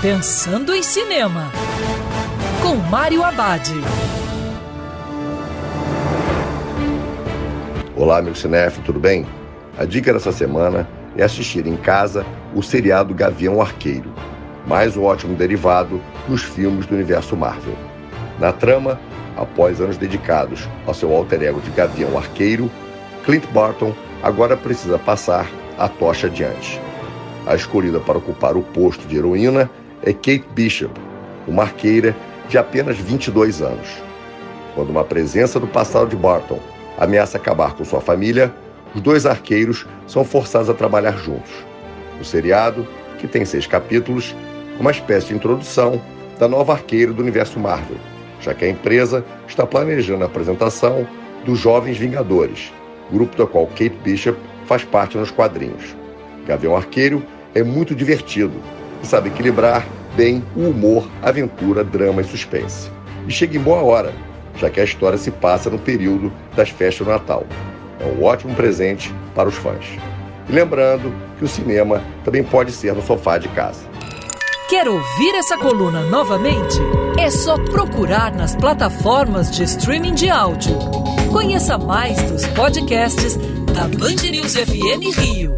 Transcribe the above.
Pensando em Cinema, com Mário Abad. Olá, amigo cinef, tudo bem? A dica dessa semana é assistir em casa o seriado Gavião Arqueiro, mais um ótimo derivado dos filmes do universo Marvel. Na trama, após anos dedicados ao seu alter ego de Gavião Arqueiro, Clint Barton agora precisa passar a tocha adiante. A escolhida para ocupar o posto de heroína é Kate Bishop, uma arqueira de apenas 22 anos. Quando uma presença do passado de Barton ameaça acabar com sua família, os dois arqueiros são forçados a trabalhar juntos. O seriado, que tem seis capítulos, é uma espécie de introdução da nova arqueira do universo Marvel, já que a empresa está planejando a apresentação dos Jovens Vingadores, grupo do qual Kate Bishop faz parte nos quadrinhos. Gavião Arqueiro é muito divertido e sabe equilibrar bem o humor, aventura, drama e suspense. E chega em boa hora, já que a história se passa no período das festas do Natal. É um ótimo presente para os fãs. E lembrando que o cinema também pode ser no sofá de casa. Quer ouvir essa coluna novamente? É só procurar nas plataformas de streaming de áudio. Conheça mais dos podcasts da Band News FM Rio.